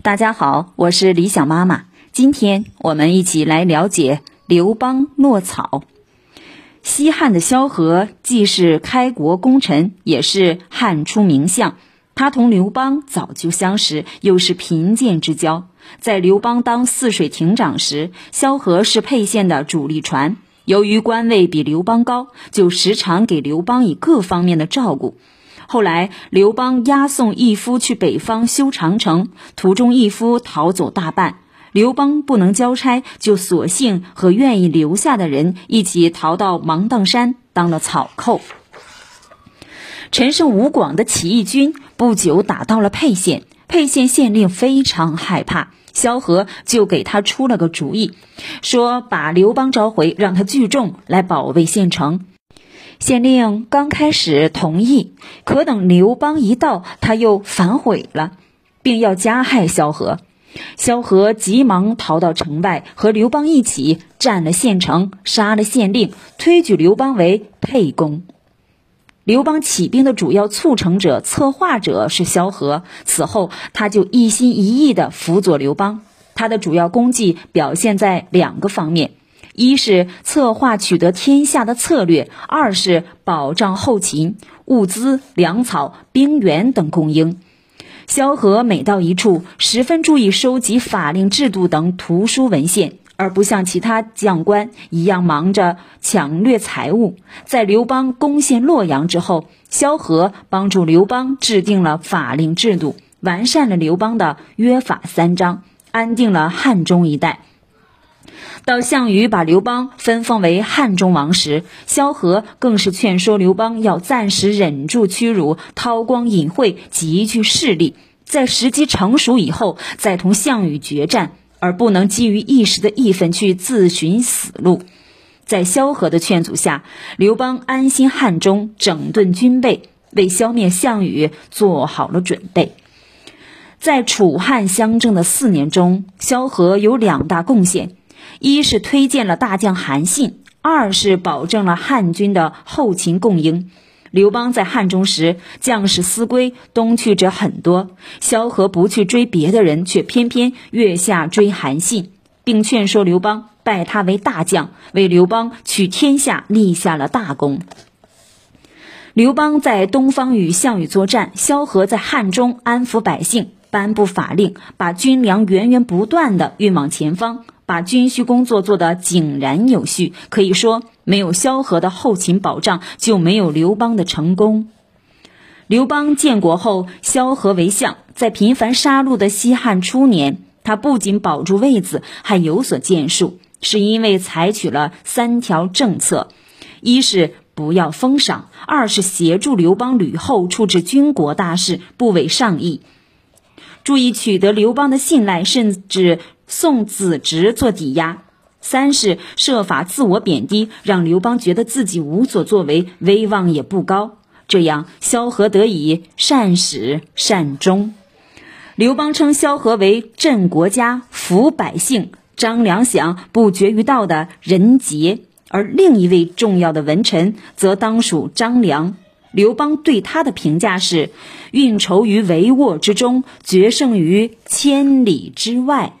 大家好，我是李想妈妈。今天我们一起来了解刘邦落草。西汉的萧何既是开国功臣，也是汉初名相。他同刘邦早就相识，又是贫贱之交。在刘邦当泗水亭长时，萧何是沛县的主力船。由于官位比刘邦高，就时常给刘邦以各方面的照顾。后来，刘邦押送义夫去北方修长城，途中义夫逃走大半，刘邦不能交差，就索性和愿意留下的人一起逃到芒砀山当了草寇。陈胜吴广的起义军不久打到了沛县，沛县县令非常害怕，萧何就给他出了个主意，说把刘邦召回，让他聚众来保卫县城。县令刚开始同意，可等刘邦一到，他又反悔了，并要加害萧何。萧何急忙逃到城外，和刘邦一起占了县城，杀了县令，推举刘邦为沛公。刘邦起兵的主要促成者、策划者是萧何。此后，他就一心一意地辅佐刘邦。他的主要功绩表现在两个方面。一是策划取得天下的策略，二是保障后勤、物资、粮草、兵源等供应。萧何每到一处，十分注意收集法令制度等图书文献，而不像其他将官一样忙着抢掠财物。在刘邦攻陷洛阳之后，萧何帮助刘邦制定了法令制度，完善了刘邦的约法三章，安定了汉中一带。到项羽把刘邦分封为汉中王时，萧何更是劝说刘邦要暂时忍住屈辱，韬光隐晦，集聚势力，在时机成熟以后再同项羽决战，而不能基于一时的义愤去自寻死路。在萧何的劝阻下，刘邦安心汉中，整顿军备，为消灭项羽做好了准备。在楚汉相争的四年中，萧何有两大贡献。一是推荐了大将韩信，二是保证了汉军的后勤供应。刘邦在汉中时，将士思归，东去者很多。萧何不去追别的人，却偏偏月下追韩信，并劝说刘邦拜他为大将，为刘邦取天下立下了大功。刘邦在东方与项羽作战，萧何在汉中安抚百姓，颁布法令，把军粮源源不断地运往前方。把军需工作做得井然有序，可以说没有萧何的后勤保障，就没有刘邦的成功。刘邦建国后，萧何为相，在频繁杀戮的西汉初年，他不仅保住位子，还有所建树，是因为采取了三条政策：一是不要封赏；二是协助刘邦吕后处置军国大事，不违上意；注意取得刘邦的信赖，甚至。送子侄做抵押，三是设法自我贬低，让刘邦觉得自己无所作为，威望也不高。这样，萧何得以善始善终。刘邦称萧何为镇国家、抚百姓、张良想不绝于道的人杰，而另一位重要的文臣则当属张良。刘邦对他的评价是：运筹于帷幄之中，决胜于千里之外。